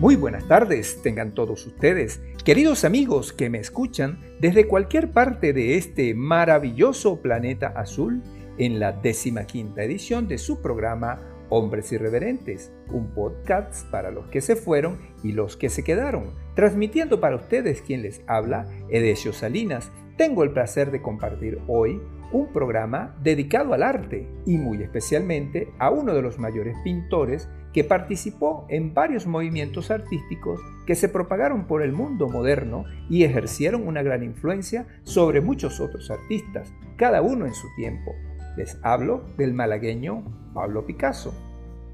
Muy buenas tardes, tengan todos ustedes, queridos amigos que me escuchan desde cualquier parte de este maravilloso planeta azul, en la décima quinta edición de su programa Hombres Irreverentes, un podcast para los que se fueron y los que se quedaron, transmitiendo para ustedes quien les habla, Edesio Salinas. Tengo el placer de compartir hoy un programa dedicado al arte y muy especialmente a uno de los mayores pintores que participó en varios movimientos artísticos que se propagaron por el mundo moderno y ejercieron una gran influencia sobre muchos otros artistas, cada uno en su tiempo. Les hablo del malagueño Pablo Picasso.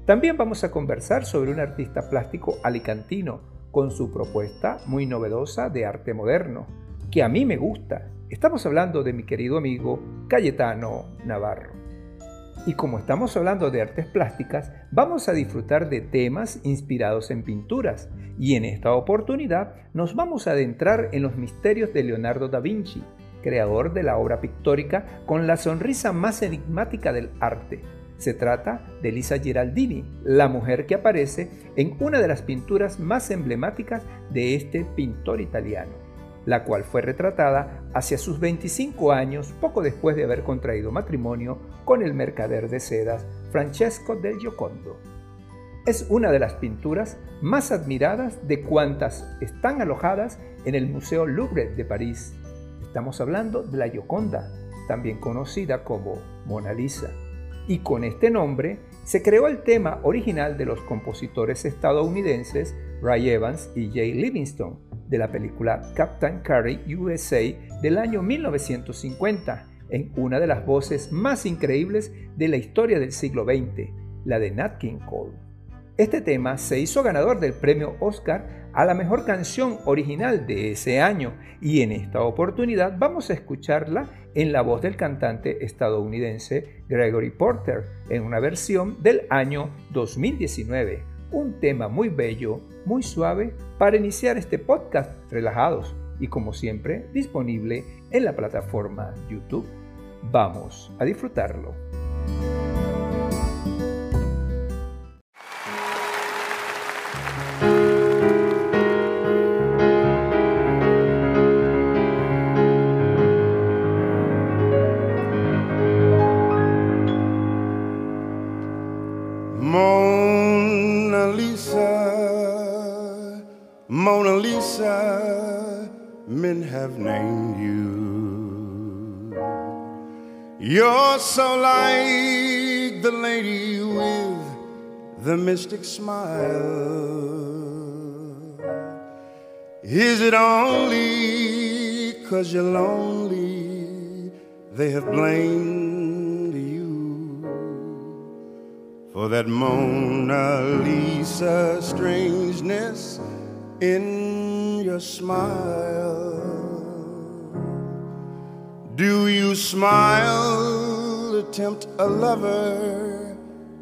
También vamos a conversar sobre un artista plástico alicantino con su propuesta muy novedosa de arte moderno, que a mí me gusta. Estamos hablando de mi querido amigo Cayetano Navarro. Y como estamos hablando de artes plásticas, vamos a disfrutar de temas inspirados en pinturas. Y en esta oportunidad nos vamos a adentrar en los misterios de Leonardo da Vinci, creador de la obra pictórica con la sonrisa más enigmática del arte. Se trata de Lisa Giraldini, la mujer que aparece en una de las pinturas más emblemáticas de este pintor italiano la cual fue retratada hacia sus 25 años poco después de haber contraído matrimonio con el mercader de sedas Francesco del Giocondo. Es una de las pinturas más admiradas de cuantas están alojadas en el Museo Louvre de París. Estamos hablando de la Gioconda, también conocida como Mona Lisa. Y con este nombre se creó el tema original de los compositores estadounidenses Ray Evans y Jay Livingston, de la película Captain Carey USA del año 1950, en una de las voces más increíbles de la historia del siglo XX, la de Nat King Cole. Este tema se hizo ganador del premio Oscar a la mejor canción original de ese año y en esta oportunidad vamos a escucharla en la voz del cantante estadounidense Gregory Porter en una versión del año 2019 un tema muy bello, muy suave para iniciar este podcast relajados y como siempre disponible en la plataforma YouTube. Vamos a disfrutarlo. Mystic smile. Is it only cause you're lonely they have blamed you for that Mona Lisa strangeness in your smile? Do you smile? to tempt a lover,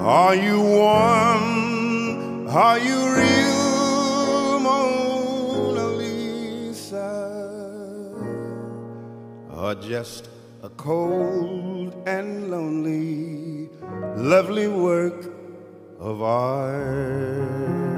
Are you warm? Are you real, Mona Lisa? Or just a cold and lonely, lovely work of art?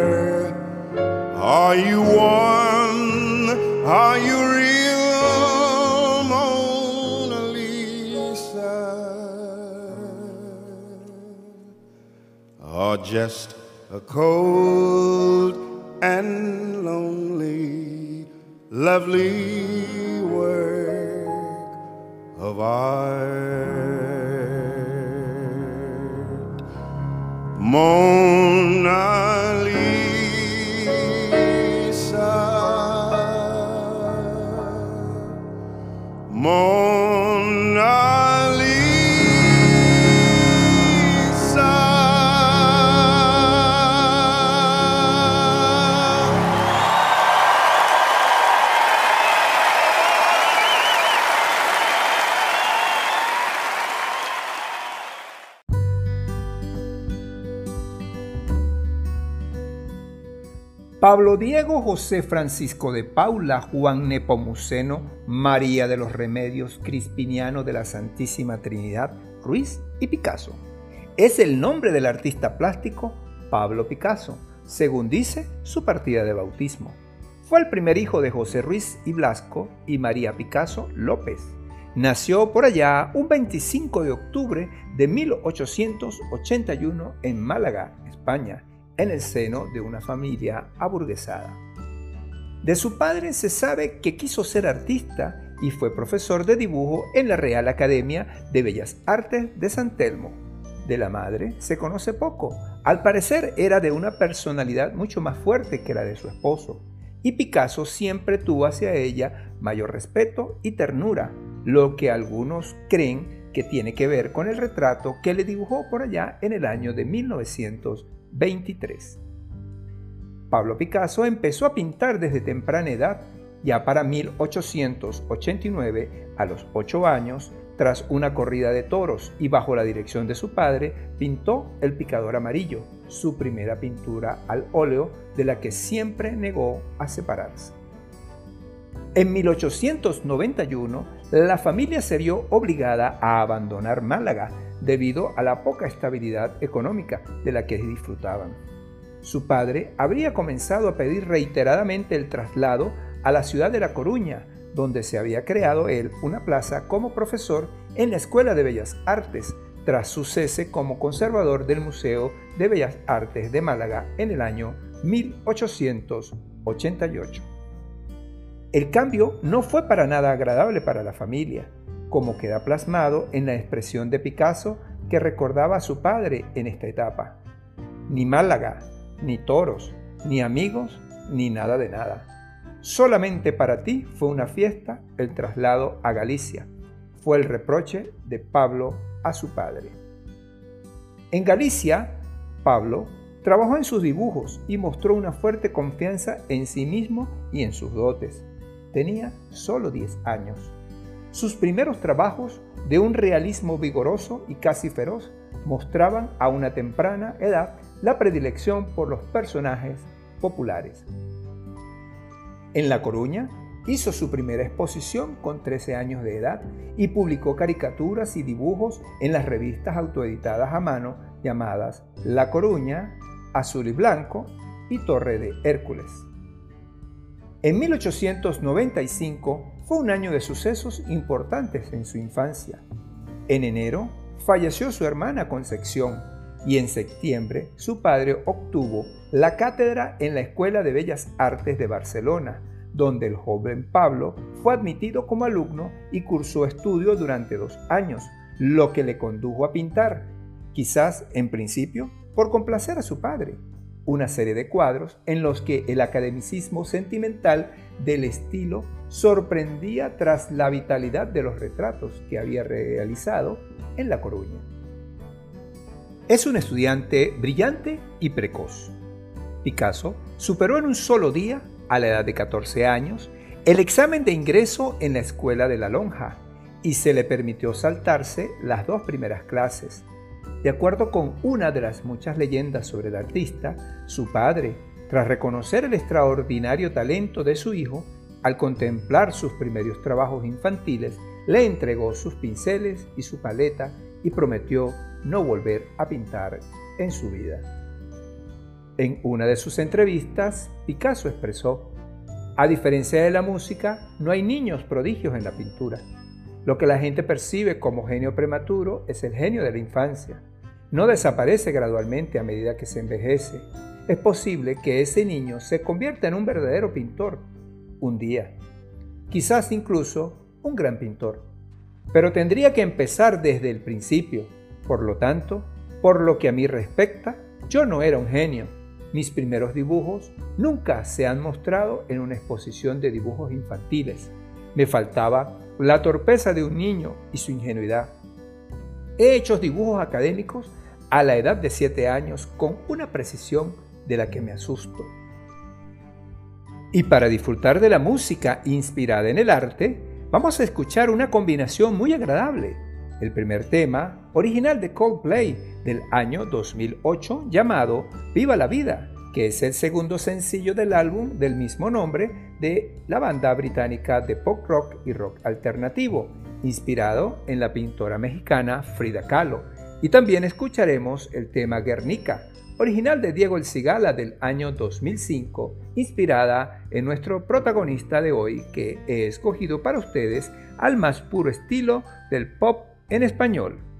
Are you one? Are you real, Mona Lisa? Or just a cold and lonely, lovely work of art? Mona Lisa. Mona Pablo Diego José Francisco de Paula, Juan Nepomuceno, María de los Remedios, Crispiniano de la Santísima Trinidad, Ruiz y Picasso. Es el nombre del artista plástico Pablo Picasso, según dice su partida de bautismo. Fue el primer hijo de José Ruiz y Blasco y María Picasso López. Nació por allá un 25 de octubre de 1881 en Málaga, España, en el seno de una familia aburguesada. De su padre se sabe que quiso ser artista y fue profesor de dibujo en la Real Academia de Bellas Artes de San Telmo. De la madre se conoce poco. Al parecer era de una personalidad mucho más fuerte que la de su esposo, y Picasso siempre tuvo hacia ella mayor respeto y ternura, lo que algunos creen que tiene que ver con el retrato que le dibujó por allá en el año de 1923. Pablo Picasso empezó a pintar desde temprana edad, ya para 1889, a los 8 años, tras una corrida de toros y bajo la dirección de su padre, pintó El picador amarillo, su primera pintura al óleo de la que siempre negó a separarse. En 1891, la familia se vio obligada a abandonar Málaga debido a la poca estabilidad económica de la que disfrutaban. Su padre habría comenzado a pedir reiteradamente el traslado a la ciudad de La Coruña, donde se había creado él una plaza como profesor en la Escuela de Bellas Artes, tras su cese como conservador del Museo de Bellas Artes de Málaga en el año 1888. El cambio no fue para nada agradable para la familia, como queda plasmado en la expresión de Picasso que recordaba a su padre en esta etapa. Ni Málaga, ni toros, ni amigos, ni nada de nada. Solamente para ti fue una fiesta el traslado a Galicia. Fue el reproche de Pablo a su padre. En Galicia, Pablo trabajó en sus dibujos y mostró una fuerte confianza en sí mismo y en sus dotes. Tenía solo 10 años. Sus primeros trabajos, de un realismo vigoroso y casi feroz, mostraban a una temprana edad la predilección por los personajes populares. En La Coruña hizo su primera exposición con 13 años de edad y publicó caricaturas y dibujos en las revistas autoeditadas a mano llamadas La Coruña, Azul y Blanco y Torre de Hércules. En 1895 fue un año de sucesos importantes en su infancia. En enero falleció su hermana Concepción y en septiembre su padre obtuvo la cátedra en la Escuela de Bellas Artes de Barcelona, donde el joven Pablo fue admitido como alumno y cursó estudios durante dos años, lo que le condujo a pintar, quizás en principio por complacer a su padre, una serie de cuadros en los que el academicismo sentimental del estilo sorprendía tras la vitalidad de los retratos que había realizado en La Coruña. Es un estudiante brillante y precoz. Picasso superó en un solo día, a la edad de 14 años, el examen de ingreso en la escuela de la lonja y se le permitió saltarse las dos primeras clases. De acuerdo con una de las muchas leyendas sobre el artista, su padre, tras reconocer el extraordinario talento de su hijo, al contemplar sus primeros trabajos infantiles, le entregó sus pinceles y su paleta y prometió no volver a pintar en su vida. En una de sus entrevistas, Picasso expresó, a diferencia de la música, no hay niños prodigios en la pintura. Lo que la gente percibe como genio prematuro es el genio de la infancia. No desaparece gradualmente a medida que se envejece. Es posible que ese niño se convierta en un verdadero pintor un día. Quizás incluso un gran pintor. Pero tendría que empezar desde el principio. Por lo tanto, por lo que a mí respecta, yo no era un genio. Mis primeros dibujos nunca se han mostrado en una exposición de dibujos infantiles. Me faltaba la torpeza de un niño y su ingenuidad. He hecho dibujos académicos a la edad de 7 años con una precisión de la que me asusto. Y para disfrutar de la música inspirada en el arte, vamos a escuchar una combinación muy agradable. El primer tema, original de Coldplay del año 2008, llamado Viva la Vida, que es el segundo sencillo del álbum del mismo nombre de la banda británica de pop rock y rock alternativo, inspirado en la pintora mexicana Frida Kahlo. Y también escucharemos el tema Guernica, original de Diego El Cigala del año 2005, inspirada en nuestro protagonista de hoy que he escogido para ustedes al más puro estilo del pop en español.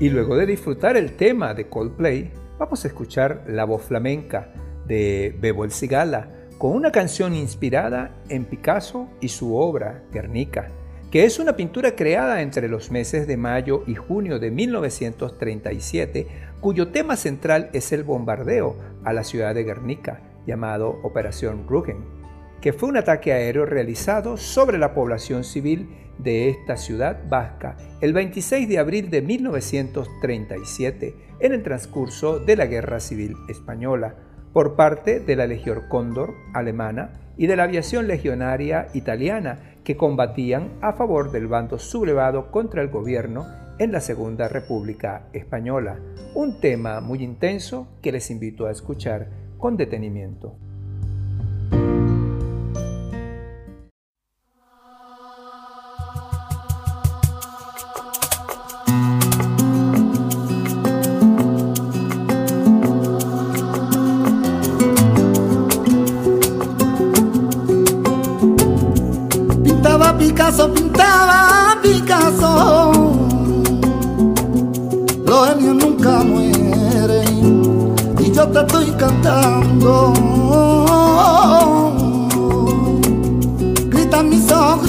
Y luego de disfrutar el tema de Coldplay, vamos a escuchar la voz flamenca de Bebo El Cigala con una canción inspirada en Picasso y su obra Guernica, que es una pintura creada entre los meses de mayo y junio de 1937, cuyo tema central es el bombardeo a la ciudad de Guernica, llamado Operación Rügen, que fue un ataque aéreo realizado sobre la población civil de esta ciudad vasca el 26 de abril de 1937 en el transcurso de la Guerra Civil Española por parte de la Legión Cóndor alemana y de la aviación legionaria italiana que combatían a favor del bando sublevado contra el gobierno en la Segunda República Española, un tema muy intenso que les invito a escuchar con detenimiento. Picasso pintaba Picasso. Los genios nunca mueren y yo te estoy cantando. Grita mi ojos,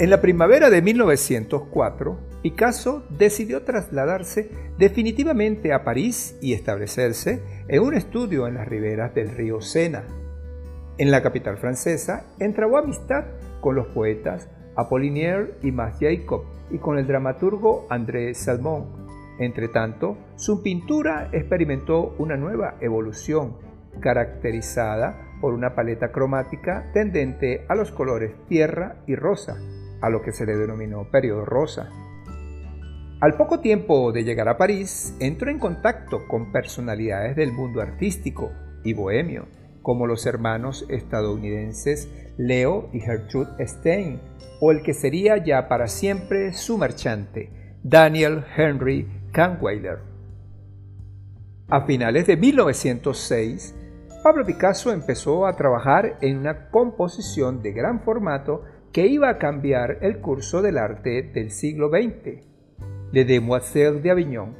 En la primavera de 1904, Picasso decidió trasladarse definitivamente a París y establecerse en un estudio en las riberas del río Sena. En la capital francesa entrabó amistad con los poetas Apollinaire y Max Jacob y con el dramaturgo André Salmon. Entretanto, su pintura experimentó una nueva evolución, caracterizada por una paleta cromática tendente a los colores tierra y rosa, a lo que se le denominó periodo rosa. Al poco tiempo de llegar a París, entró en contacto con personalidades del mundo artístico y bohemio, como los hermanos estadounidenses Leo y Gertrude Stein, o el que sería ya para siempre su marchante, Daniel Henry Kahnweiler. A finales de 1906, Pablo Picasso empezó a trabajar en una composición de gran formato que iba a cambiar el curso del arte del siglo XX, Le Demoiselles de Avignon.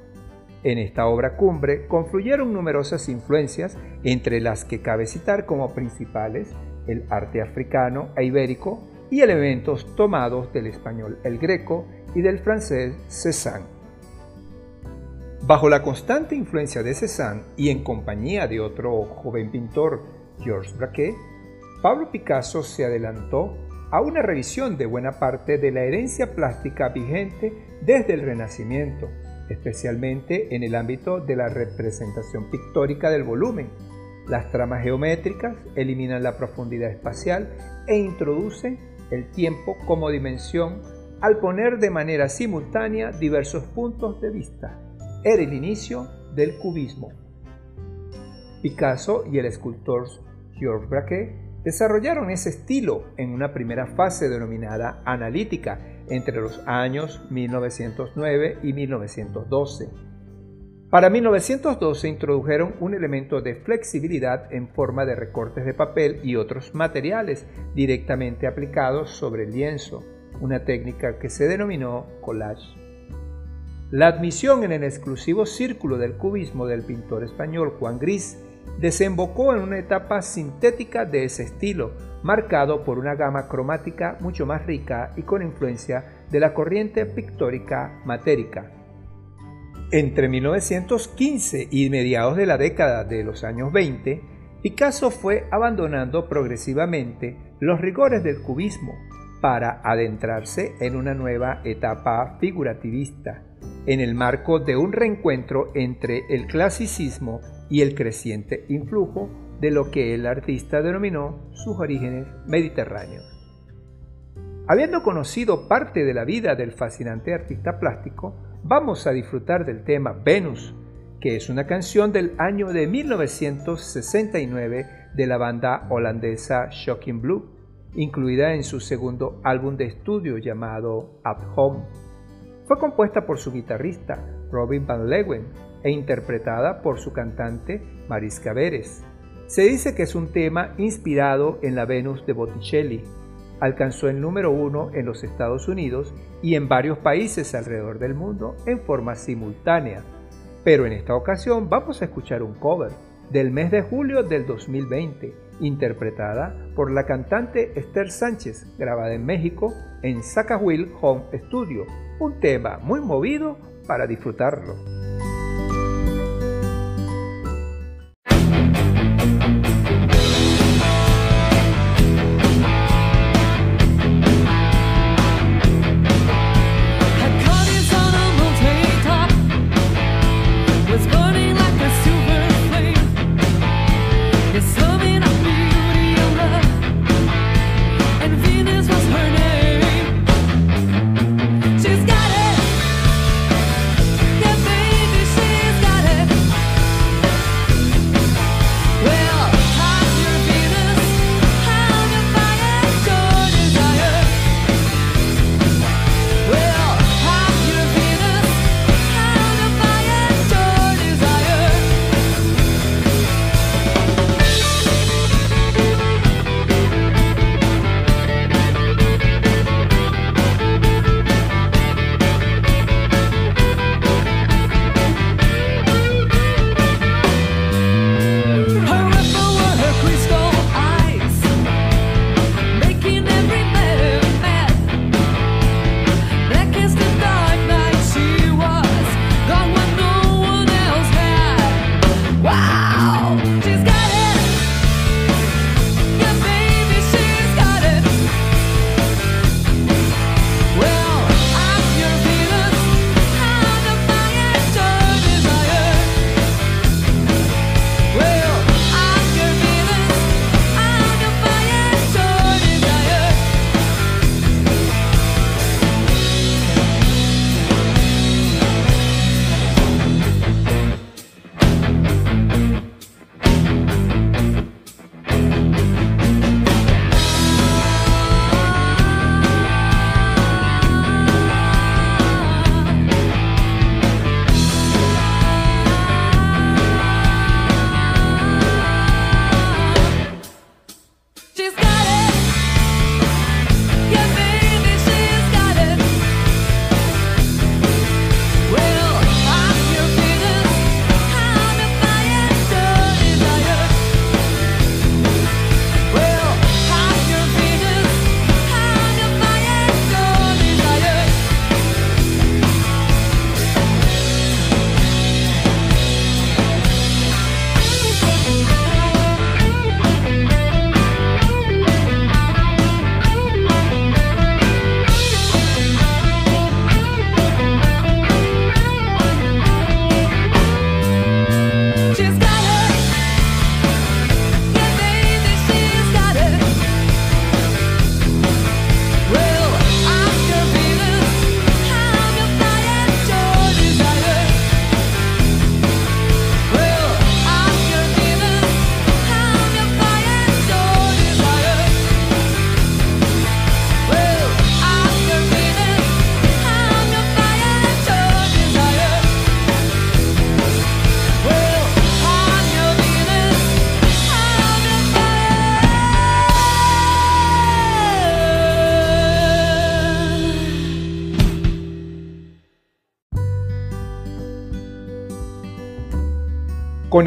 En esta obra cumbre confluyeron numerosas influencias, entre las que cabe citar como principales el arte africano e ibérico y elementos tomados del español el greco y del francés Cézanne. Bajo la constante influencia de Cézanne y en compañía de otro joven pintor, Georges Braquet, Pablo Picasso se adelantó a una revisión de buena parte de la herencia plástica vigente desde el Renacimiento, especialmente en el ámbito de la representación pictórica del volumen. Las tramas geométricas eliminan la profundidad espacial e introducen el tiempo como dimensión al poner de manera simultánea diversos puntos de vista. Era el inicio del cubismo. Picasso y el escultor Georges Braquet desarrollaron ese estilo en una primera fase denominada analítica entre los años 1909 y 1912. Para 1912 introdujeron un elemento de flexibilidad en forma de recortes de papel y otros materiales directamente aplicados sobre el lienzo, una técnica que se denominó collage. La admisión en el exclusivo círculo del cubismo del pintor español Juan Gris desembocó en una etapa sintética de ese estilo, marcado por una gama cromática mucho más rica y con influencia de la corriente pictórica matérica. Entre 1915 y mediados de la década de los años 20, Picasso fue abandonando progresivamente los rigores del cubismo para adentrarse en una nueva etapa figurativista, en el marco de un reencuentro entre el clasicismo y el creciente influjo de lo que el artista denominó sus orígenes mediterráneos. Habiendo conocido parte de la vida del fascinante artista plástico, vamos a disfrutar del tema Venus, que es una canción del año de 1969 de la banda holandesa Shocking Blue, incluida en su segundo álbum de estudio llamado At Home. Fue compuesta por su guitarrista Robin Van Leeuwen e interpretada por su cantante Mariska Veres. Se dice que es un tema inspirado en la Venus de Botticelli. Alcanzó el número uno en los Estados Unidos y en varios países alrededor del mundo en forma simultánea. Pero en esta ocasión vamos a escuchar un cover del mes de julio del 2020, interpretada por la cantante Esther Sánchez, grabada en México en Will Home Studio, un tema muy movido para disfrutarlo.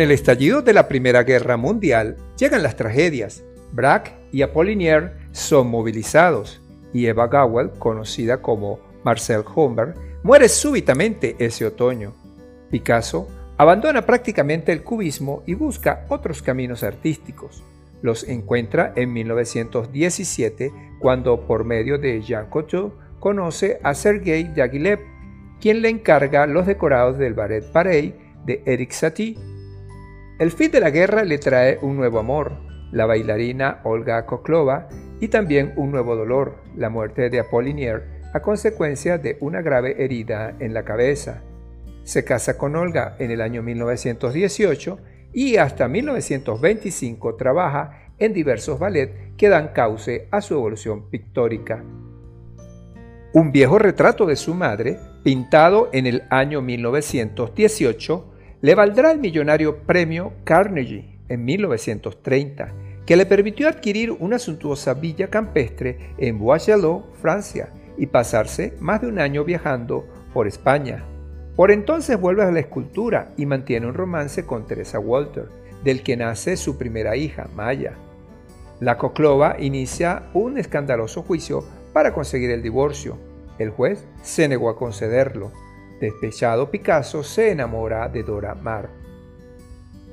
El estallido de la Primera Guerra Mundial llegan las tragedias. Braque y Apollinaire son movilizados y Eva Gawel, conocida como Marcel Homberg, muere súbitamente ese otoño. Picasso abandona prácticamente el cubismo y busca otros caminos artísticos. Los encuentra en 1917 cuando por medio de Jean Cocteau conoce a Sergei Diaghilev, quien le encarga los decorados del Ballet Pareil de Eric Satie el fin de la guerra le trae un nuevo amor, la bailarina Olga Koklova, y también un nuevo dolor, la muerte de Apollinaire a consecuencia de una grave herida en la cabeza. Se casa con Olga en el año 1918 y hasta 1925 trabaja en diversos ballets que dan cauce a su evolución pictórica. Un viejo retrato de su madre, pintado en el año 1918, le valdrá el millonario premio Carnegie en 1930, que le permitió adquirir una suntuosa villa campestre en Bois-Jalot, Francia, y pasarse más de un año viajando por España. Por entonces vuelve a la escultura y mantiene un romance con Teresa Walter, del que nace su primera hija, Maya. La Coclova inicia un escandaloso juicio para conseguir el divorcio. El juez se negó a concederlo. Despechado Picasso se enamora de Dora Maar.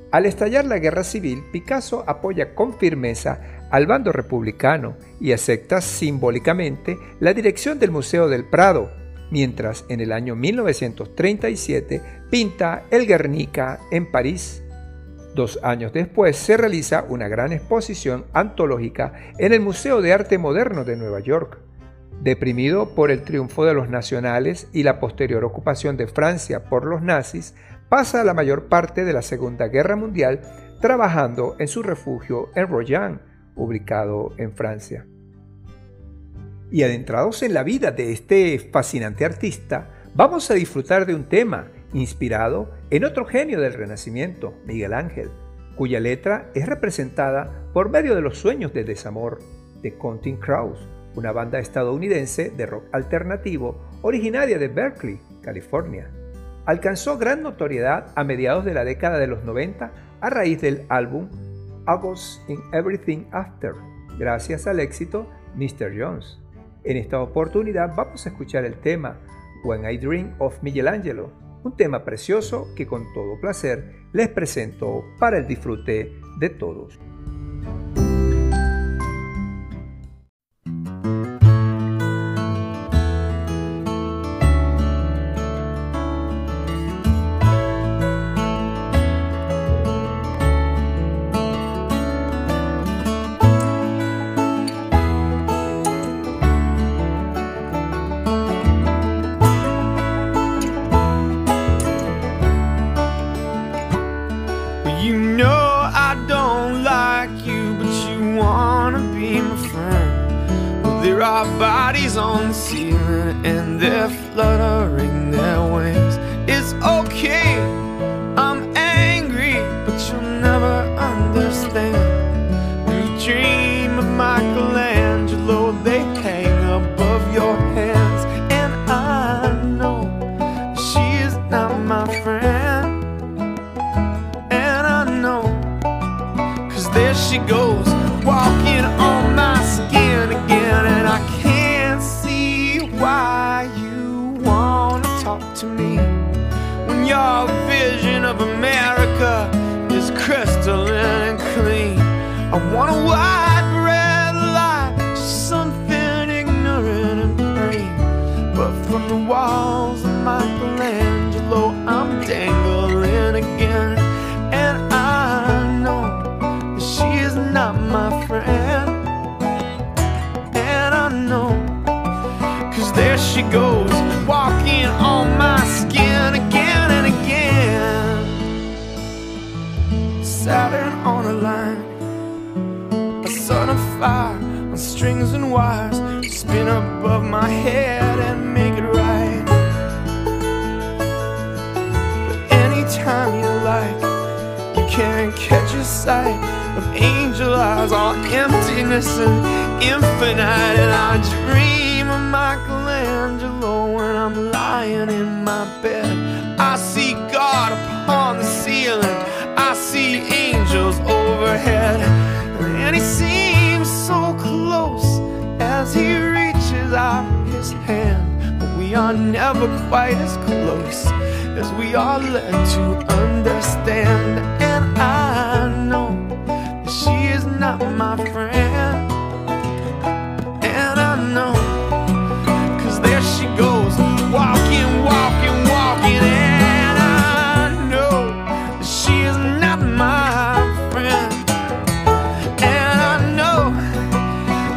Al estallar la guerra civil, Picasso apoya con firmeza al bando republicano y acepta simbólicamente la dirección del Museo del Prado, mientras en el año 1937 pinta el Guernica en París. Dos años después se realiza una gran exposición antológica en el Museo de Arte Moderno de Nueva York. Deprimido por el triunfo de los nacionales y la posterior ocupación de Francia por los nazis, pasa la mayor parte de la Segunda Guerra Mundial trabajando en su refugio en Royan, ubicado en Francia. Y adentrados en la vida de este fascinante artista, vamos a disfrutar de un tema inspirado en otro genio del Renacimiento, Miguel Ángel, cuya letra es representada por medio de los sueños de desamor de Counting Crows, una banda estadounidense de rock alternativo originaria de Berkeley, California. Alcanzó gran notoriedad a mediados de la década de los 90 a raíz del álbum August in Everything After, gracias al éxito Mr. Jones. En esta oportunidad vamos a escuchar el tema When I Dream of Michelangelo, un tema precioso que con todo placer les presento para el disfrute de todos.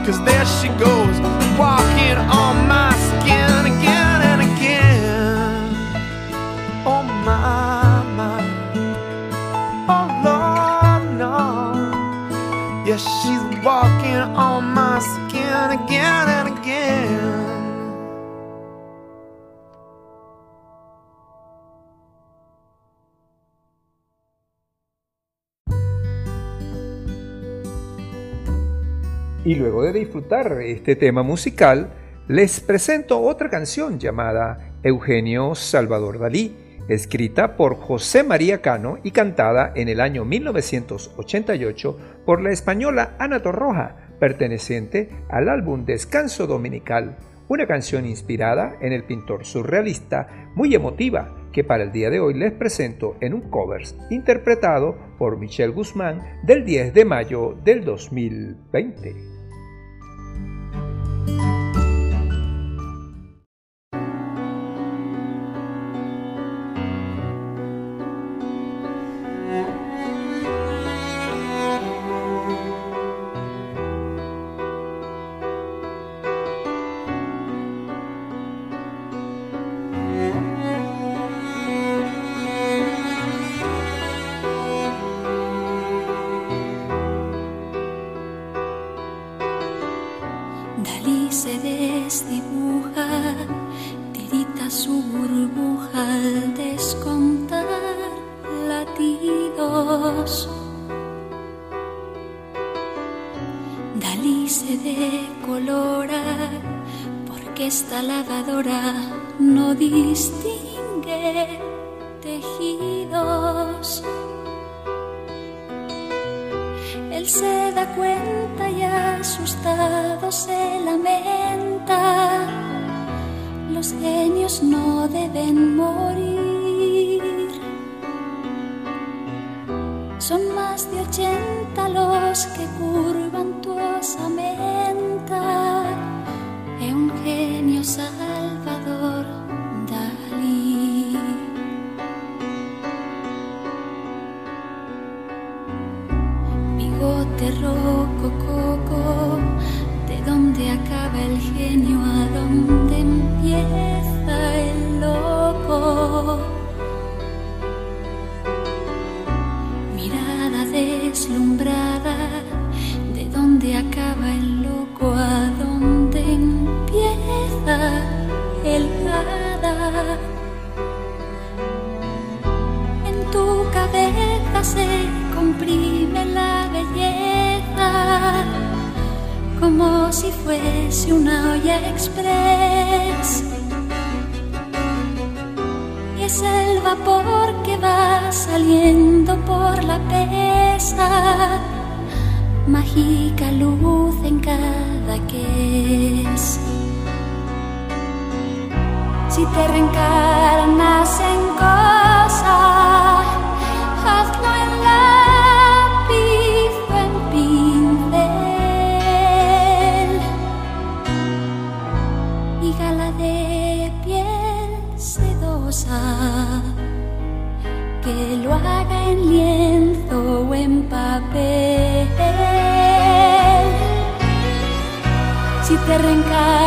Cause there she goes, Y luego de disfrutar este tema musical, les presento otra canción llamada Eugenio Salvador Dalí, escrita por José María Cano y cantada en el año 1988 por la española Ana Torroja, perteneciente al álbum Descanso Dominical, una canción inspirada en el pintor surrealista muy emotiva que para el día de hoy les presento en un covers interpretado por Michelle Guzmán del 10 de mayo del 2020. Dalí fuese una olla express. Y es el vapor que va saliendo por la pesa, mágica luz en cada que es. Si te reencarnas en cosa, hazlo papel. Si te reencarnas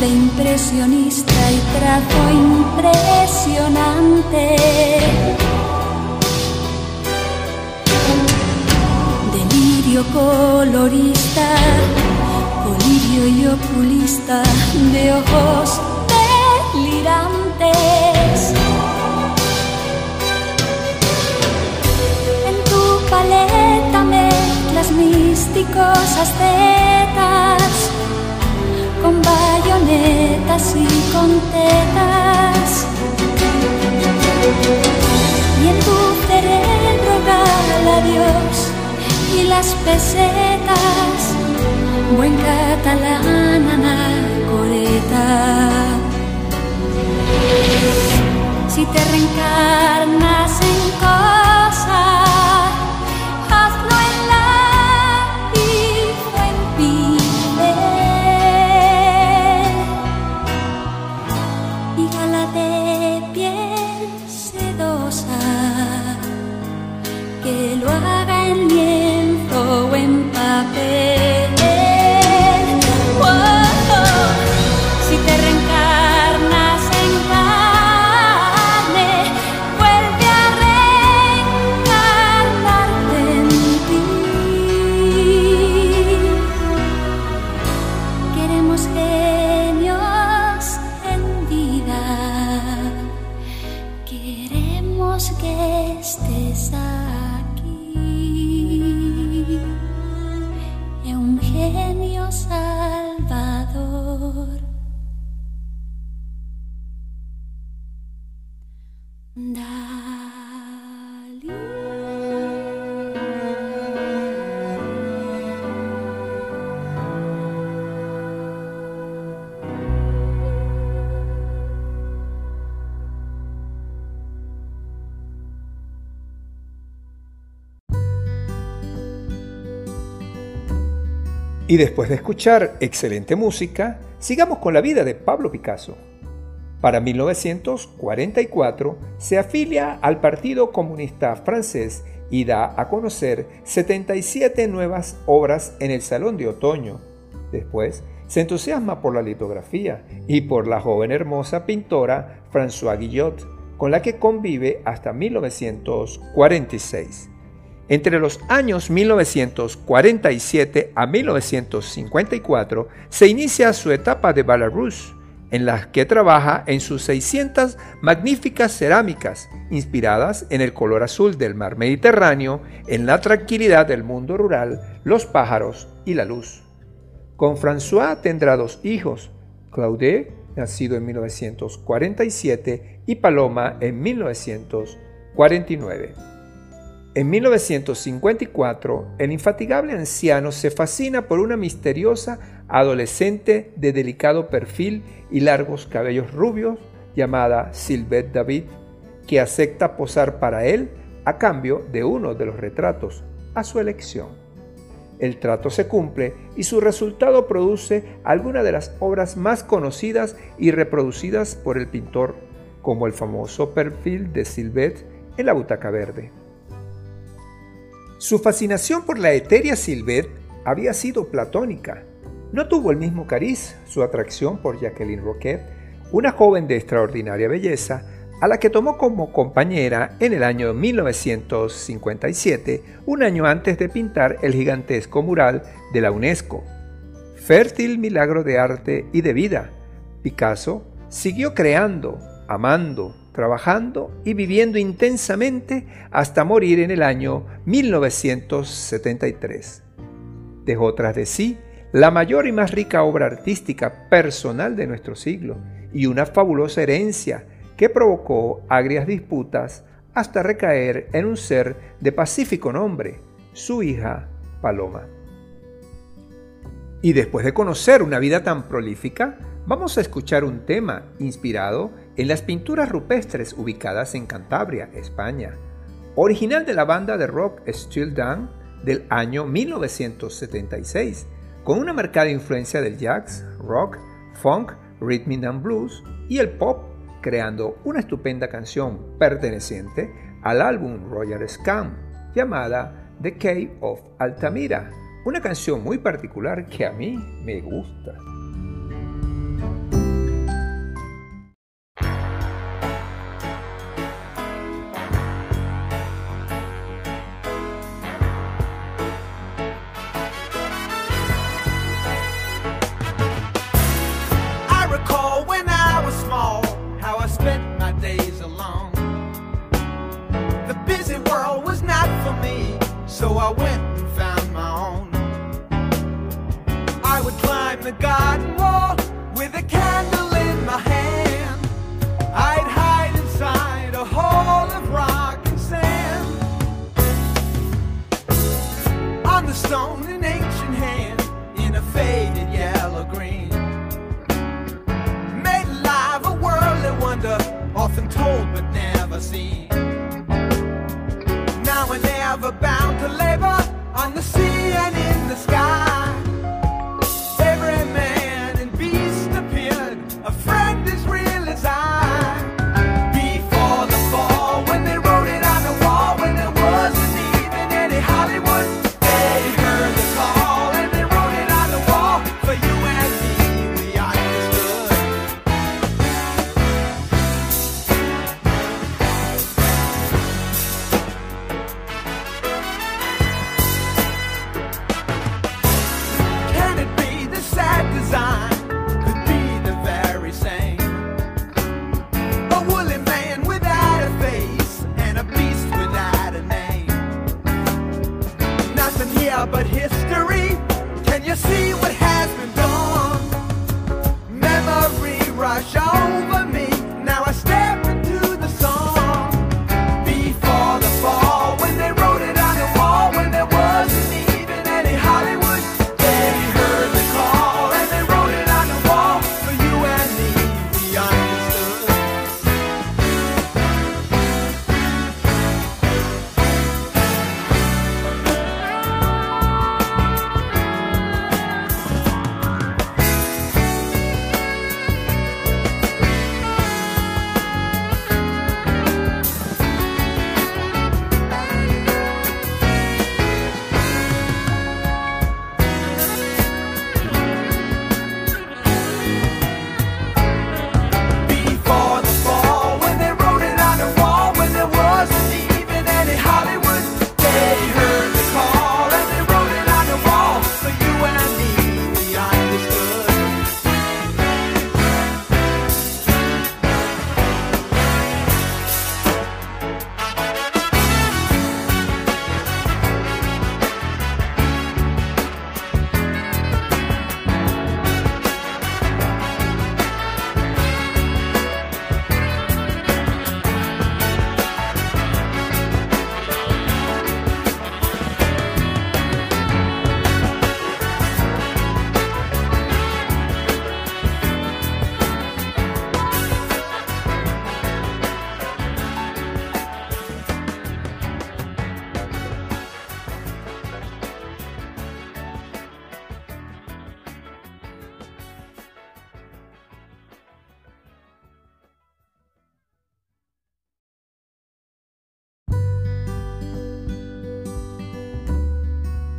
de impresionista y trazo impresionante. colirio colorista, colirio y oculista de ojos delirantes. En tu paleta mezclas místicos ascetas bayonetas y con tetas. Y en tu cerebro gala Dios y las pesetas, buen catalán anacoreta. Si te reencarnas en Y después de escuchar excelente música, sigamos con la vida de Pablo Picasso. Para 1944 se afilia al Partido Comunista Francés y da a conocer 77 nuevas obras en el Salón de Otoño. Después se entusiasma por la litografía y por la joven hermosa pintora François Guillot, con la que convive hasta 1946. Entre los años 1947 a 1954 se inicia su etapa de Belarus, en la que trabaja en sus 600 magníficas cerámicas, inspiradas en el color azul del mar Mediterráneo, en la tranquilidad del mundo rural, los pájaros y la luz. Con François tendrá dos hijos, Claude, nacido en 1947, y Paloma en 1949. En 1954, el infatigable anciano se fascina por una misteriosa adolescente de delicado perfil y largos cabellos rubios llamada Sylvette David, que acepta posar para él a cambio de uno de los retratos a su elección. El trato se cumple y su resultado produce algunas de las obras más conocidas y reproducidas por el pintor, como el famoso perfil de Sylvette en la butaca verde. Su fascinación por la etérea Sylvette había sido platónica. No tuvo el mismo cariz su atracción por Jacqueline Roquette, una joven de extraordinaria belleza, a la que tomó como compañera en el año 1957, un año antes de pintar el gigantesco mural de la UNESCO. Fértil milagro de arte y de vida, Picasso siguió creando, amando, trabajando y viviendo intensamente hasta morir en el año 1973. Dejó tras de sí la mayor y más rica obra artística personal de nuestro siglo y una fabulosa herencia que provocó agrias disputas hasta recaer en un ser de pacífico nombre, su hija Paloma. Y después de conocer una vida tan prolífica, vamos a escuchar un tema inspirado en las pinturas rupestres ubicadas en Cantabria, España, original de la banda de rock Still Down del año 1976, con una marcada influencia del jazz, rock, funk, rhythm and blues y el pop, creando una estupenda canción perteneciente al álbum Roger Scam llamada The Cave of Altamira, una canción muy particular que a mí me gusta.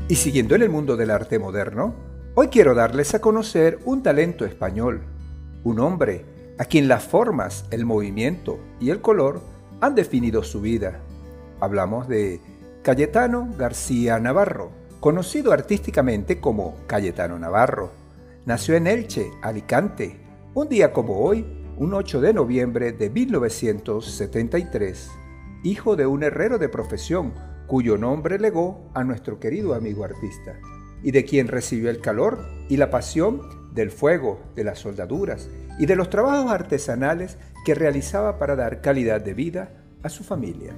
Y siguiendo en el mundo del arte moderno, hoy quiero darles a conocer un talento español, un hombre a quien las formas, el movimiento y el color han definido su vida. Hablamos de Cayetano García Navarro, conocido artísticamente como Cayetano Navarro. Nació en Elche, Alicante, un día como hoy, un 8 de noviembre de 1973, hijo de un herrero de profesión cuyo nombre legó a nuestro querido amigo artista, y de quien recibió el calor y la pasión del fuego, de las soldaduras y de los trabajos artesanales que realizaba para dar calidad de vida a su familia.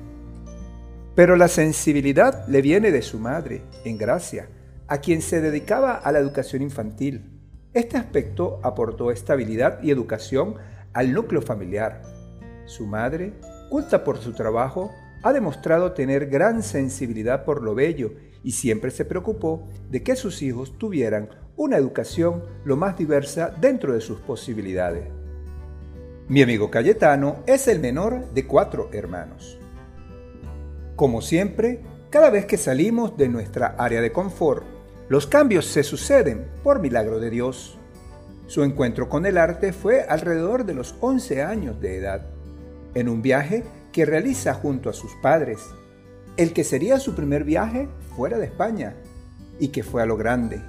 Pero la sensibilidad le viene de su madre, en Gracia, a quien se dedicaba a la educación infantil. Este aspecto aportó estabilidad y educación al núcleo familiar. Su madre, culta por su trabajo, ha demostrado tener gran sensibilidad por lo bello y siempre se preocupó de que sus hijos tuvieran una educación lo más diversa dentro de sus posibilidades. Mi amigo Cayetano es el menor de cuatro hermanos. Como siempre, cada vez que salimos de nuestra área de confort, los cambios se suceden por milagro de Dios. Su encuentro con el arte fue alrededor de los 11 años de edad, en un viaje que realiza junto a sus padres, el que sería su primer viaje fuera de España y que fue a lo grande,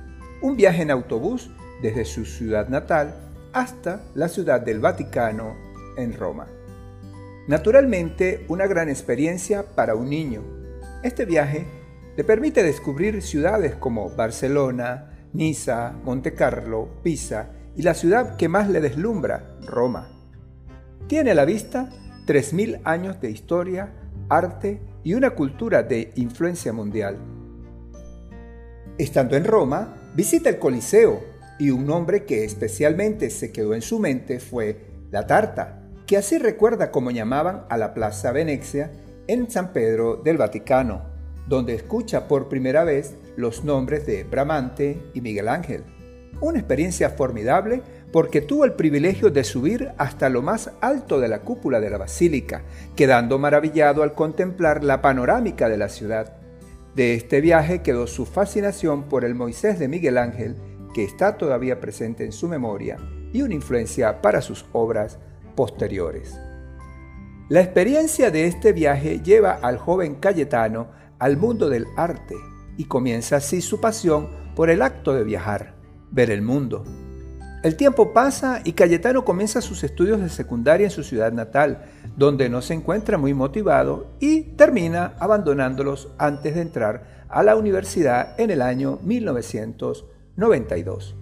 un viaje en autobús desde su ciudad natal hasta la ciudad del Vaticano en Roma. Naturalmente, una gran experiencia para un niño. Este viaje le permite descubrir ciudades como Barcelona, Niza, Montecarlo, Pisa y la ciudad que más le deslumbra, Roma. Tiene la vista 3.000 años de historia, arte y una cultura de influencia mundial. Estando en Roma, visita el Coliseo y un nombre que especialmente se quedó en su mente fue la tarta, que así recuerda como llamaban a la Plaza Venecia en San Pedro del Vaticano, donde escucha por primera vez los nombres de Bramante y Miguel Ángel. Una experiencia formidable porque tuvo el privilegio de subir hasta lo más alto de la cúpula de la basílica, quedando maravillado al contemplar la panorámica de la ciudad. De este viaje quedó su fascinación por el Moisés de Miguel Ángel, que está todavía presente en su memoria y una influencia para sus obras posteriores. La experiencia de este viaje lleva al joven Cayetano al mundo del arte y comienza así su pasión por el acto de viajar, ver el mundo. El tiempo pasa y Cayetano comienza sus estudios de secundaria en su ciudad natal, donde no se encuentra muy motivado y termina abandonándolos antes de entrar a la universidad en el año 1992.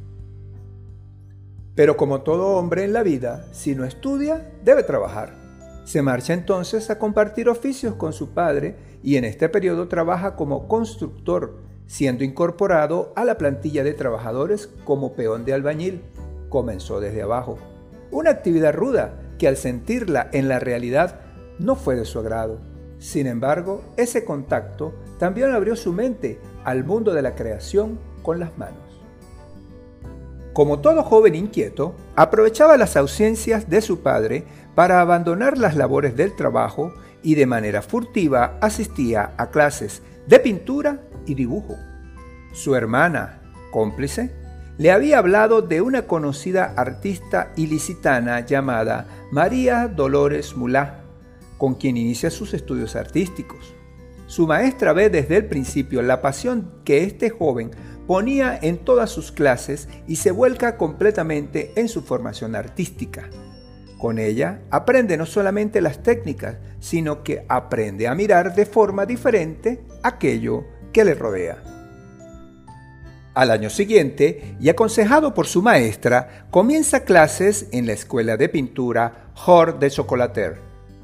Pero como todo hombre en la vida, si no estudia, debe trabajar. Se marcha entonces a compartir oficios con su padre y en este periodo trabaja como constructor, siendo incorporado a la plantilla de trabajadores como peón de albañil. Comenzó desde abajo. Una actividad ruda que al sentirla en la realidad no fue de su agrado. Sin embargo, ese contacto también abrió su mente al mundo de la creación con las manos. Como todo joven inquieto, aprovechaba las ausencias de su padre para abandonar las labores del trabajo y de manera furtiva asistía a clases de pintura y dibujo. Su hermana, cómplice, le había hablado de una conocida artista ilicitana llamada María Dolores Mulá, con quien inicia sus estudios artísticos. Su maestra ve desde el principio la pasión que este joven ponía en todas sus clases y se vuelca completamente en su formación artística. Con ella aprende no solamente las técnicas, sino que aprende a mirar de forma diferente aquello que le rodea. Al año siguiente, y aconsejado por su maestra, comienza clases en la Escuela de Pintura Hort de Chocolater,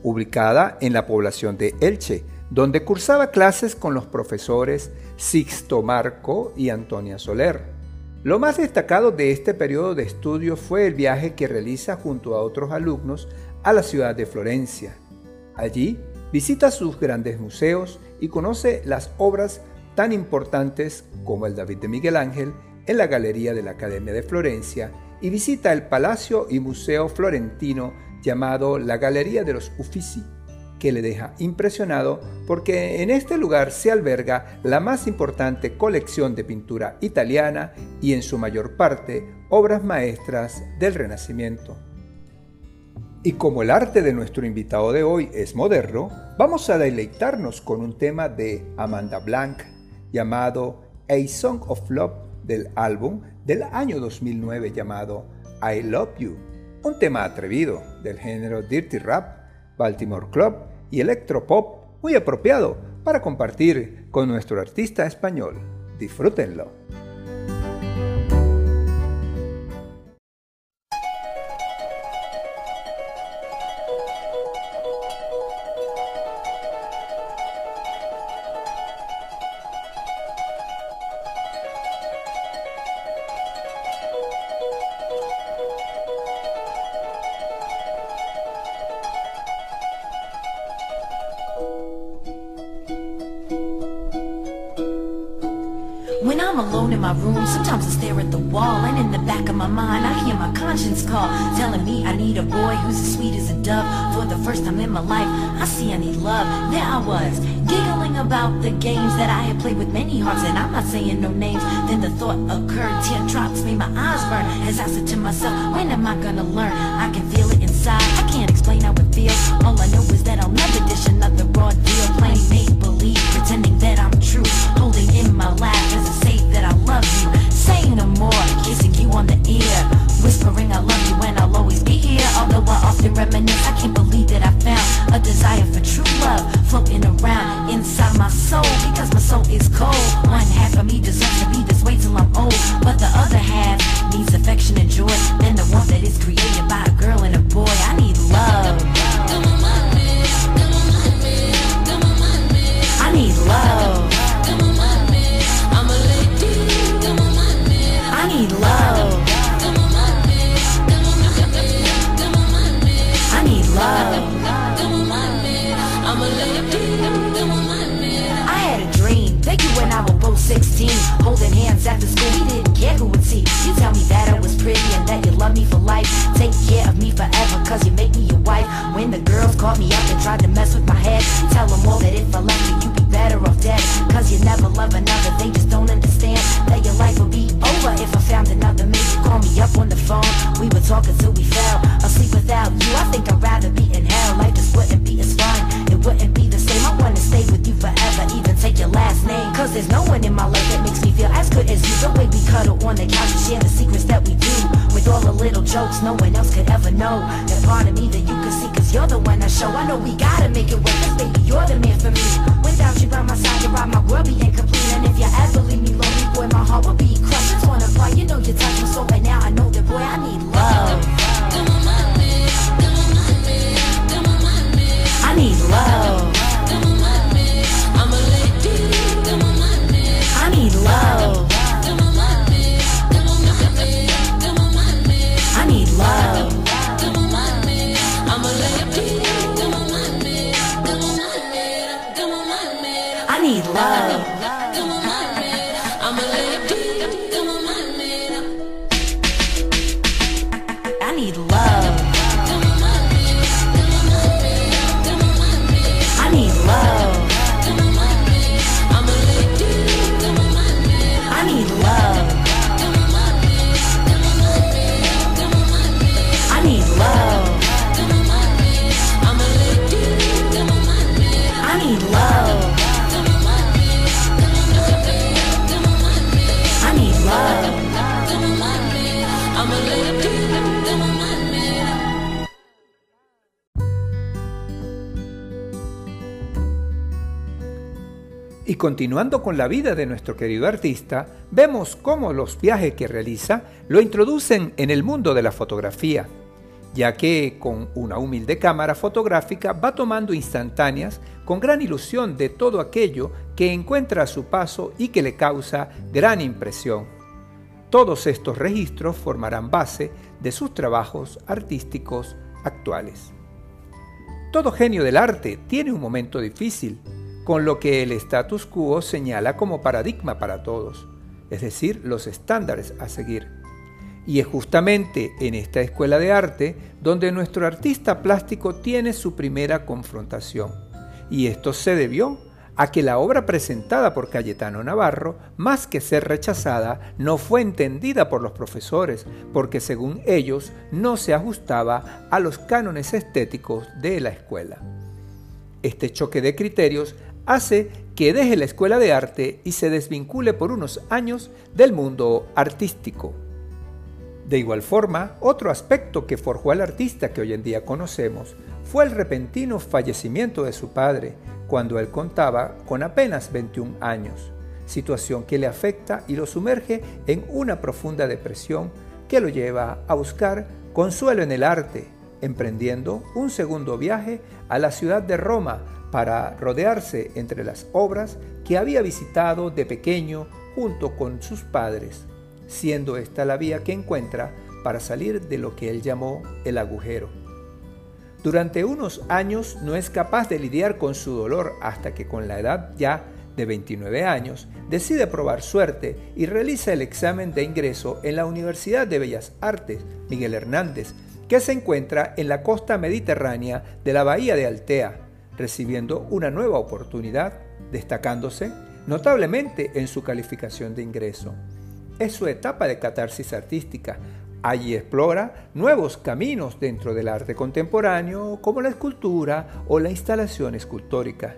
ubicada en la población de Elche, donde cursaba clases con los profesores Sixto Marco y Antonia Soler. Lo más destacado de este periodo de estudio fue el viaje que realiza junto a otros alumnos a la ciudad de Florencia. Allí visita sus grandes museos y conoce las obras tan importantes como el David de Miguel Ángel en la Galería de la Academia de Florencia y visita el Palacio y Museo Florentino llamado la Galería de los Uffizi, que le deja impresionado porque en este lugar se alberga la más importante colección de pintura italiana y en su mayor parte obras maestras del Renacimiento. Y como el arte de nuestro invitado de hoy es moderno, vamos a deleitarnos con un tema de Amanda Blanc llamado A Song of Love del álbum del año 2009 llamado I Love You, un tema atrevido del género Dirty Rap, Baltimore Club y electropop muy apropiado para compartir con nuestro artista español. Disfrútenlo. Share the secrets that we do. With all the little jokes no one else could ever know. That part of me that you could see, cause you're the one I show. I know we gotta make it work, cause baby, you're the man for me. Without you by my side, you're right, my world be incomplete. And if you ever leave me lonely, boy, my heart will be crushed. It's torn apart, you know you touch me so right now. I know that, boy, I need love. I need love. I need love. Love. Y continuando con la vida de nuestro querido artista, vemos cómo los viajes que realiza lo introducen en el mundo de la fotografía, ya que con una humilde cámara fotográfica va tomando instantáneas con gran ilusión de todo aquello que encuentra a su paso y que le causa gran impresión. Todos estos registros formarán base de sus trabajos artísticos actuales. Todo genio del arte tiene un momento difícil, con lo que el status quo señala como paradigma para todos, es decir, los estándares a seguir. Y es justamente en esta escuela de arte donde nuestro artista plástico tiene su primera confrontación. Y esto se debió a que la obra presentada por Cayetano Navarro, más que ser rechazada, no fue entendida por los profesores, porque según ellos no se ajustaba a los cánones estéticos de la escuela. Este choque de criterios hace que deje la escuela de arte y se desvincule por unos años del mundo artístico. De igual forma, otro aspecto que forjó al artista que hoy en día conocemos fue el repentino fallecimiento de su padre, cuando él contaba con apenas 21 años, situación que le afecta y lo sumerge en una profunda depresión que lo lleva a buscar consuelo en el arte, emprendiendo un segundo viaje a la ciudad de Roma para rodearse entre las obras que había visitado de pequeño junto con sus padres, siendo esta la vía que encuentra para salir de lo que él llamó el agujero. Durante unos años no es capaz de lidiar con su dolor hasta que con la edad ya de 29 años decide probar suerte y realiza el examen de ingreso en la Universidad de Bellas Artes Miguel Hernández, que se encuentra en la costa mediterránea de la bahía de Altea, recibiendo una nueva oportunidad, destacándose notablemente en su calificación de ingreso. Es su etapa de catarsis artística. Allí explora nuevos caminos dentro del arte contemporáneo, como la escultura o la instalación escultórica,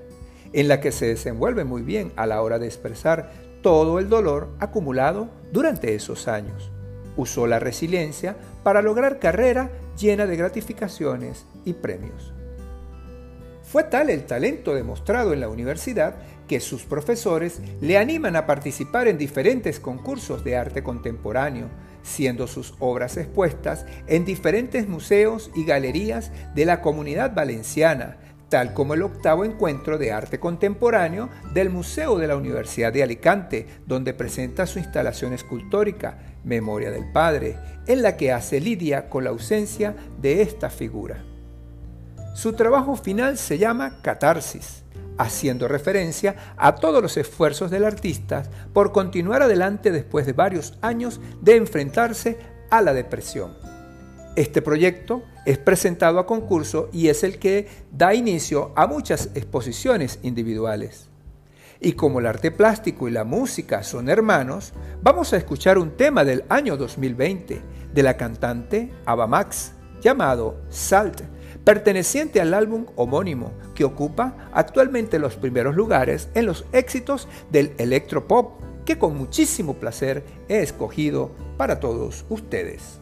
en la que se desenvuelve muy bien a la hora de expresar todo el dolor acumulado durante esos años. Usó la resiliencia para lograr carrera llena de gratificaciones y premios. Fue tal el talento demostrado en la universidad que sus profesores le animan a participar en diferentes concursos de arte contemporáneo, siendo sus obras expuestas en diferentes museos y galerías de la comunidad valenciana, tal como el octavo encuentro de arte contemporáneo del Museo de la Universidad de Alicante, donde presenta su instalación escultórica, Memoria del Padre, en la que hace lidia con la ausencia de esta figura. Su trabajo final se llama Catarsis, haciendo referencia a todos los esfuerzos del artista por continuar adelante después de varios años de enfrentarse a la depresión. Este proyecto es presentado a concurso y es el que da inicio a muchas exposiciones individuales. Y como el arte plástico y la música son hermanos, vamos a escuchar un tema del año 2020 de la cantante Ava Max llamado Salt, perteneciente al álbum homónimo que ocupa actualmente los primeros lugares en los éxitos del electropop que con muchísimo placer he escogido para todos ustedes.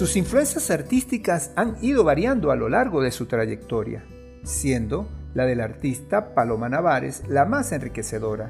Sus influencias artísticas han ido variando a lo largo de su trayectoria, siendo la del artista Paloma Navares la más enriquecedora.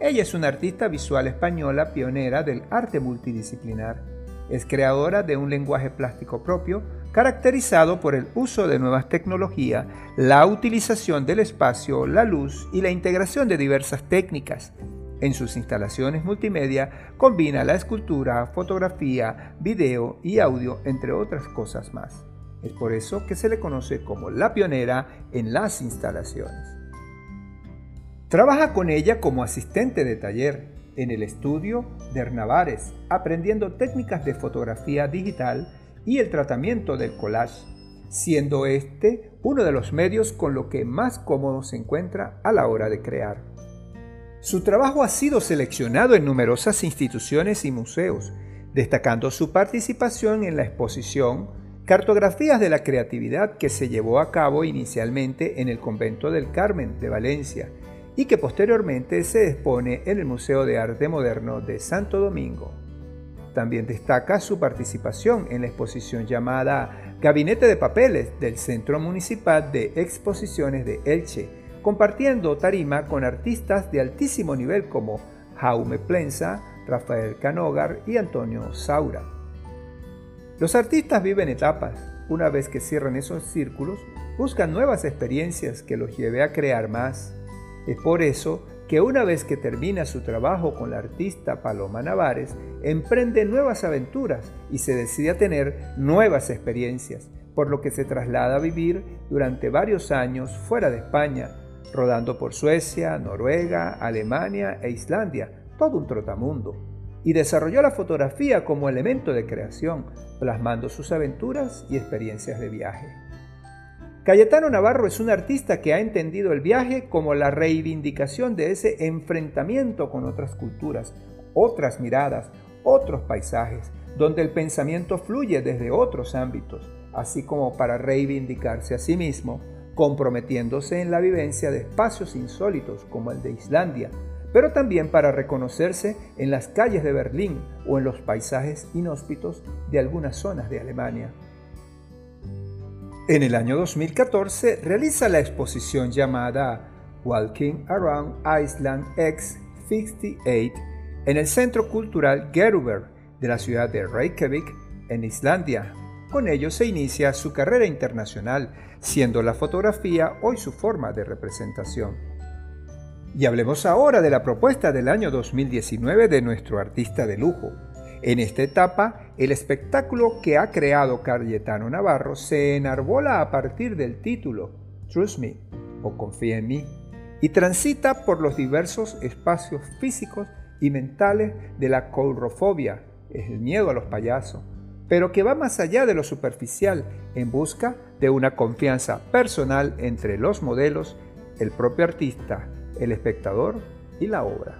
Ella es una artista visual española pionera del arte multidisciplinar. Es creadora de un lenguaje plástico propio caracterizado por el uso de nuevas tecnologías, la utilización del espacio, la luz y la integración de diversas técnicas, en sus instalaciones multimedia combina la escultura, fotografía, video y audio, entre otras cosas más. Es por eso que se le conoce como la pionera en las instalaciones. Trabaja con ella como asistente de taller, en el estudio de Hernavares, aprendiendo técnicas de fotografía digital y el tratamiento del collage, siendo este uno de los medios con lo que más cómodo se encuentra a la hora de crear. Su trabajo ha sido seleccionado en numerosas instituciones y museos, destacando su participación en la exposición Cartografías de la Creatividad que se llevó a cabo inicialmente en el Convento del Carmen de Valencia y que posteriormente se expone en el Museo de Arte Moderno de Santo Domingo. También destaca su participación en la exposición llamada Gabinete de Papeles del Centro Municipal de Exposiciones de Elche, compartiendo tarima con artistas de altísimo nivel como Jaume Plensa, Rafael Canogar y Antonio Saura. Los artistas viven etapas. Una vez que cierran esos círculos, buscan nuevas experiencias que los lleve a crear más. Es por eso que una vez que termina su trabajo con la artista Paloma Navares, emprende nuevas aventuras y se decide a tener nuevas experiencias, por lo que se traslada a vivir durante varios años fuera de España, rodando por Suecia, Noruega, Alemania e Islandia, todo un trotamundo, y desarrolló la fotografía como elemento de creación, plasmando sus aventuras y experiencias de viaje. Cayetano Navarro es un artista que ha entendido el viaje como la reivindicación de ese enfrentamiento con otras culturas, otras miradas, otros paisajes, donde el pensamiento fluye desde otros ámbitos, así como para reivindicarse a sí mismo, comprometiéndose en la vivencia de espacios insólitos como el de Islandia, pero también para reconocerse en las calles de Berlín o en los paisajes inhóspitos de algunas zonas de Alemania. En el año 2014 realiza la exposición llamada Walking Around Iceland X58 en el Centro Cultural Geruber de la ciudad de Reykjavik, en Islandia. Con ello se inicia su carrera internacional, siendo la fotografía hoy su forma de representación. Y hablemos ahora de la propuesta del año 2019 de nuestro artista de lujo, en esta etapa, el espectáculo que ha creado Cayetano Navarro se enarbola a partir del título Trust Me o Confía en mí y transita por los diversos espacios físicos y mentales de la courofobia, es el miedo a los payasos, pero que va más allá de lo superficial en busca de una confianza personal entre los modelos, el propio artista, el espectador y la obra.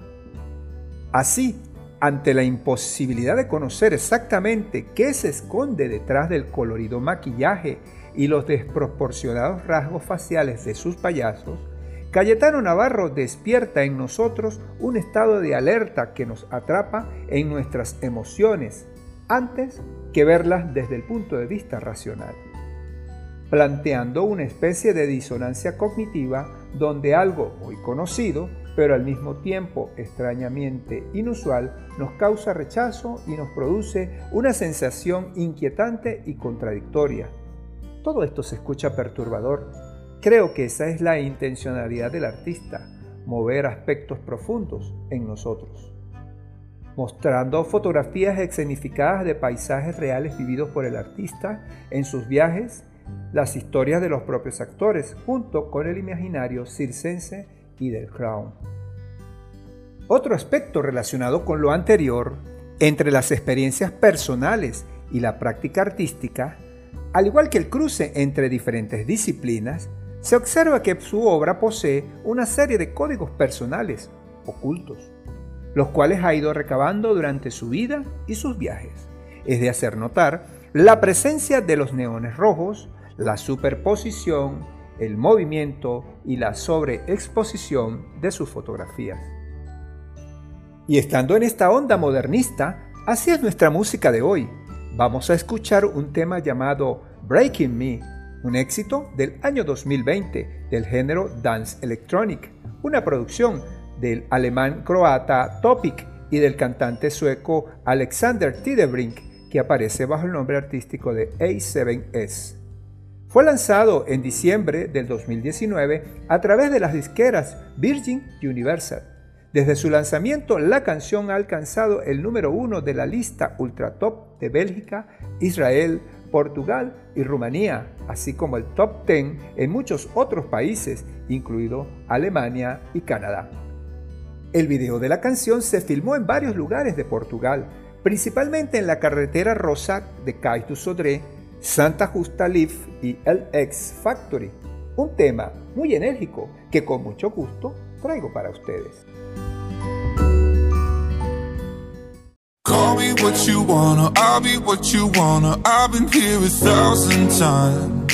Así, ante la imposibilidad de conocer exactamente qué se esconde detrás del colorido maquillaje y los desproporcionados rasgos faciales de sus payasos, Cayetano Navarro despierta en nosotros un estado de alerta que nos atrapa en nuestras emociones antes que verlas desde el punto de vista racional, planteando una especie de disonancia cognitiva donde algo muy conocido pero al mismo tiempo extrañamente inusual, nos causa rechazo y nos produce una sensación inquietante y contradictoria. Todo esto se escucha perturbador. Creo que esa es la intencionalidad del artista, mover aspectos profundos en nosotros. Mostrando fotografías escenificadas de paisajes reales vividos por el artista en sus viajes, las historias de los propios actores, junto con el imaginario circense y del Crown. Otro aspecto relacionado con lo anterior, entre las experiencias personales y la práctica artística, al igual que el cruce entre diferentes disciplinas, se observa que su obra posee una serie de códigos personales ocultos, los cuales ha ido recabando durante su vida y sus viajes. Es de hacer notar la presencia de los neones rojos, la superposición, el movimiento y la sobreexposición de sus fotografías. Y estando en esta onda modernista, así es nuestra música de hoy. Vamos a escuchar un tema llamado Breaking Me, un éxito del año 2020 del género Dance Electronic, una producción del alemán croata Topic y del cantante sueco Alexander Tidebrink, que aparece bajo el nombre artístico de A7S. Fue lanzado en diciembre del 2019 a través de las disqueras Virgin Universal. Desde su lanzamiento, la canción ha alcanzado el número uno de la lista ultra top de Bélgica, Israel, Portugal y Rumanía, así como el top 10 en muchos otros países, incluido Alemania y Canadá. El video de la canción se filmó en varios lugares de Portugal, principalmente en la carretera Rosac de Caetu Sodré, Santa Justa Leaf y LX Factory. Un tema muy enérgico que con mucho gusto traigo para ustedes. Call me what you wanna, I'll be what you wanna. I've been here a thousand times.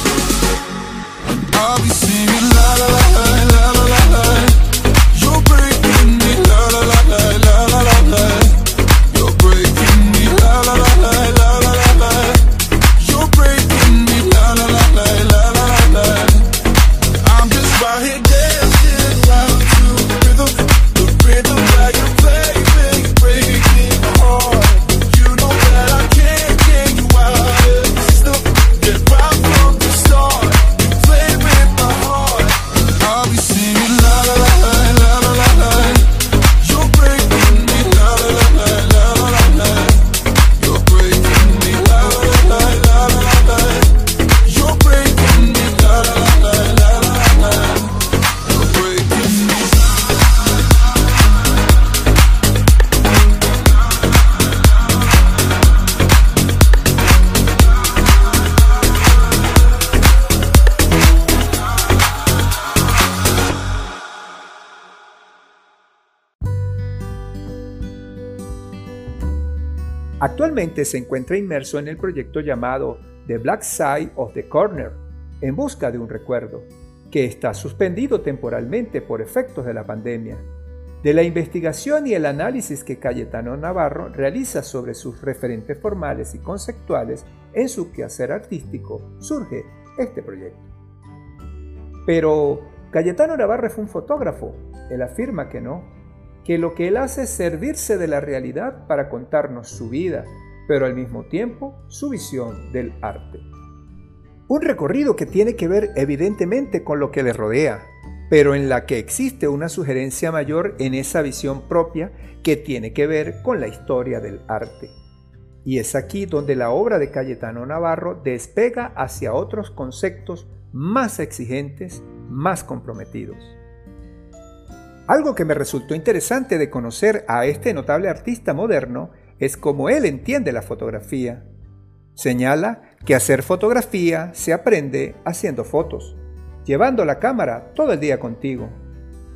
I'll be singing la la la la la Actualmente se encuentra inmerso en el proyecto llamado The Black Side of the Corner, en busca de un recuerdo, que está suspendido temporalmente por efectos de la pandemia. De la investigación y el análisis que Cayetano Navarro realiza sobre sus referentes formales y conceptuales en su quehacer artístico, surge este proyecto. Pero Cayetano Navarro fue un fotógrafo. Él afirma que no, que lo que él hace es servirse de la realidad para contarnos su vida, pero al mismo tiempo su visión del arte. Un recorrido que tiene que ver evidentemente con lo que le rodea, pero en la que existe una sugerencia mayor en esa visión propia que tiene que ver con la historia del arte. Y es aquí donde la obra de Cayetano Navarro despega hacia otros conceptos más exigentes, más comprometidos. Algo que me resultó interesante de conocer a este notable artista moderno es cómo él entiende la fotografía. Señala que hacer fotografía se aprende haciendo fotos, llevando la cámara todo el día contigo.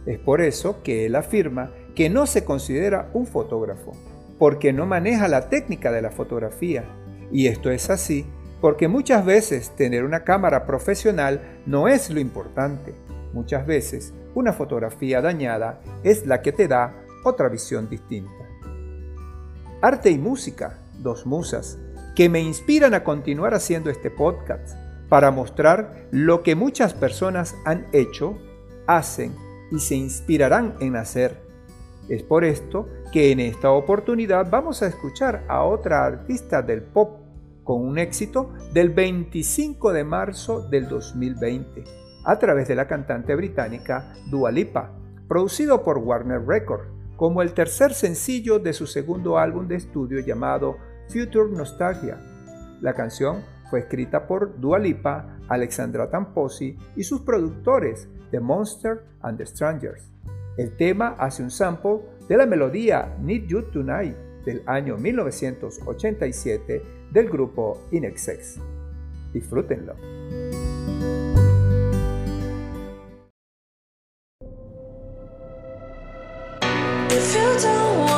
Es por eso que él afirma que no se considera un fotógrafo, porque no maneja la técnica de la fotografía. Y esto es así porque muchas veces tener una cámara profesional no es lo importante. Muchas veces una fotografía dañada es la que te da otra visión distinta. Arte y música, dos musas, que me inspiran a continuar haciendo este podcast para mostrar lo que muchas personas han hecho, hacen y se inspirarán en hacer. Es por esto que en esta oportunidad vamos a escuchar a otra artista del pop con un éxito del 25 de marzo del 2020 a través de la cantante británica Dua Lipa, producido por Warner Records como el tercer sencillo de su segundo álbum de estudio llamado Future Nostalgia. La canción fue escrita por Dua Lipa, Alexandra Tamposi y sus productores The Monster and the Strangers. El tema hace un sample de la melodía Need You Tonight del año 1987 del grupo Inexex. Disfrútenlo. 走我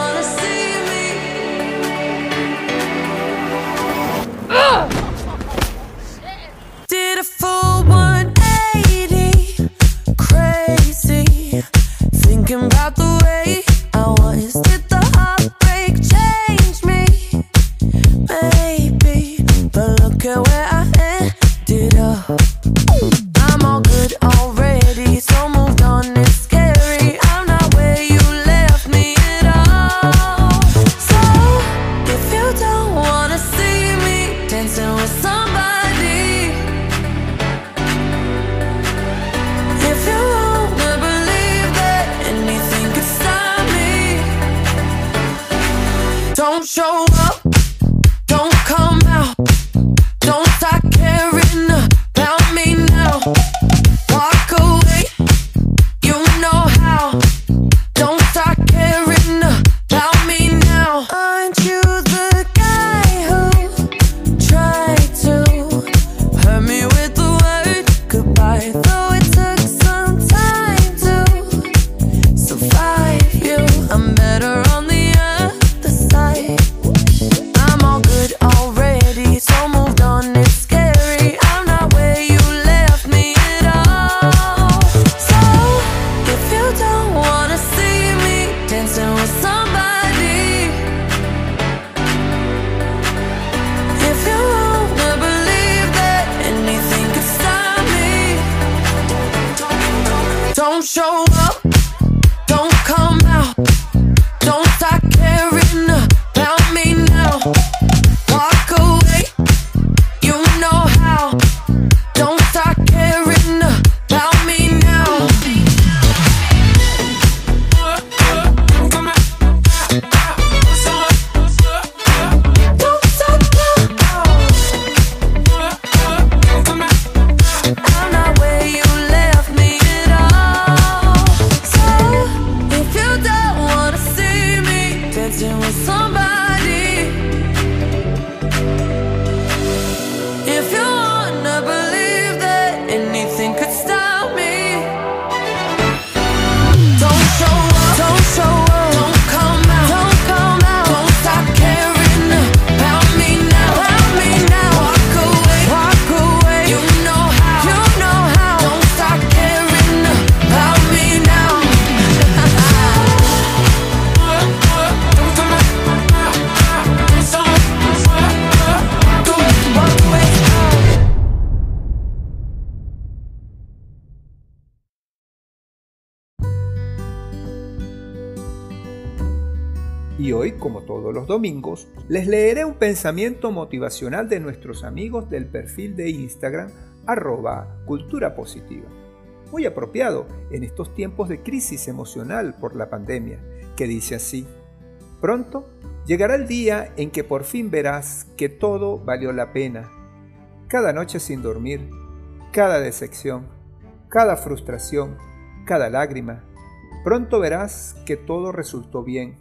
y les leeré un pensamiento motivacional de nuestros amigos del perfil de Instagram arroba cultura positiva. Muy apropiado en estos tiempos de crisis emocional por la pandemia, que dice así, pronto llegará el día en que por fin verás que todo valió la pena. Cada noche sin dormir, cada decepción, cada frustración, cada lágrima, pronto verás que todo resultó bien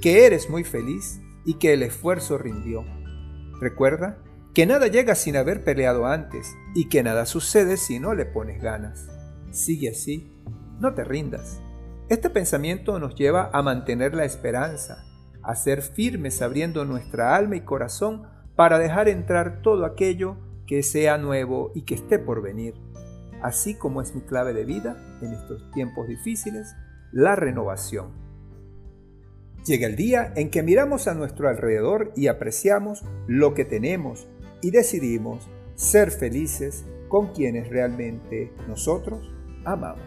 que eres muy feliz y que el esfuerzo rindió. Recuerda que nada llega sin haber peleado antes y que nada sucede si no le pones ganas. Sigue así, no te rindas. Este pensamiento nos lleva a mantener la esperanza, a ser firmes abriendo nuestra alma y corazón para dejar entrar todo aquello que sea nuevo y que esté por venir. Así como es mi clave de vida en estos tiempos difíciles, la renovación. Llega el día en que miramos a nuestro alrededor y apreciamos lo que tenemos y decidimos ser felices con quienes realmente nosotros amamos.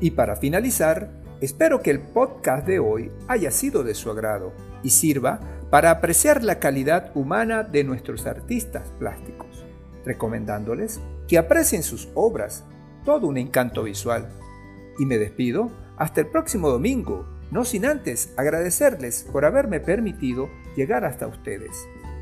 Y para finalizar, espero que el podcast de hoy haya sido de su agrado y sirva para apreciar la calidad humana de nuestros artistas plásticos, recomendándoles que aprecien sus obras, todo un encanto visual. Y me despido hasta el próximo domingo, no sin antes agradecerles por haberme permitido llegar hasta ustedes.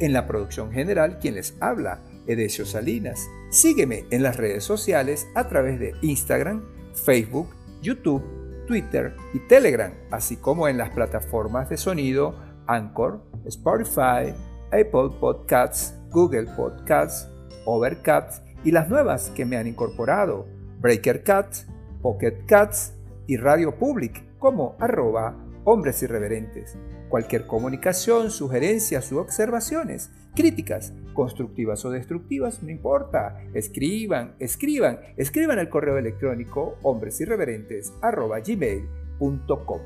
En la producción general, quien les habla, Edesio Salinas. Sígueme en las redes sociales a través de Instagram, Facebook, YouTube, Twitter y Telegram, así como en las plataformas de sonido Anchor, Spotify, Apple Podcasts, Google Podcasts, Overcast y las nuevas que me han incorporado, Breaker Cats, Pocket Cats y Radio Public como arroba hombres irreverentes. Cualquier comunicación, sugerencias u observaciones, críticas, constructivas o destructivas, no importa. Escriban, escriban, escriban al correo electrónico hombresirreverentes.gmail.com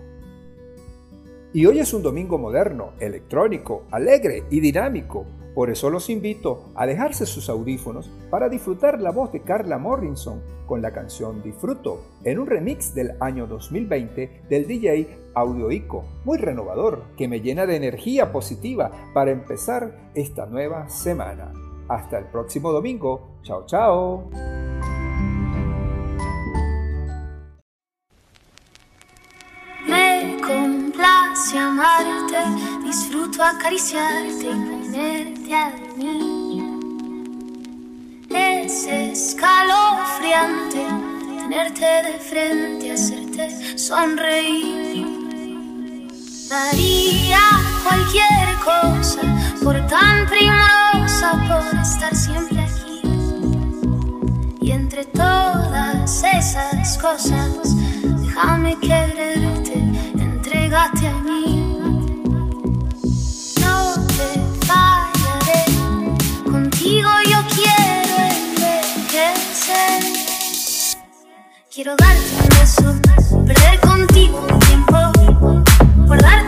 Y hoy es un domingo moderno, electrónico, alegre y dinámico por eso los invito a dejarse sus audífonos para disfrutar la voz de Carla Morrison con la canción Disfruto en un remix del año 2020 del DJ Audioico, muy renovador, que me llena de energía positiva para empezar esta nueva semana. Hasta el próximo domingo. Chao, chao. Me complace amarte, disfruto acariciarte tenerte a mí. Es escalofriante tenerte de frente, hacerte sonreír. Daría cualquier cosa por tan primorosa, por estar siempre aquí. Y entre todas esas cosas, déjame quererte, Quiero darte un beso, perder contigo un tiempo, guardar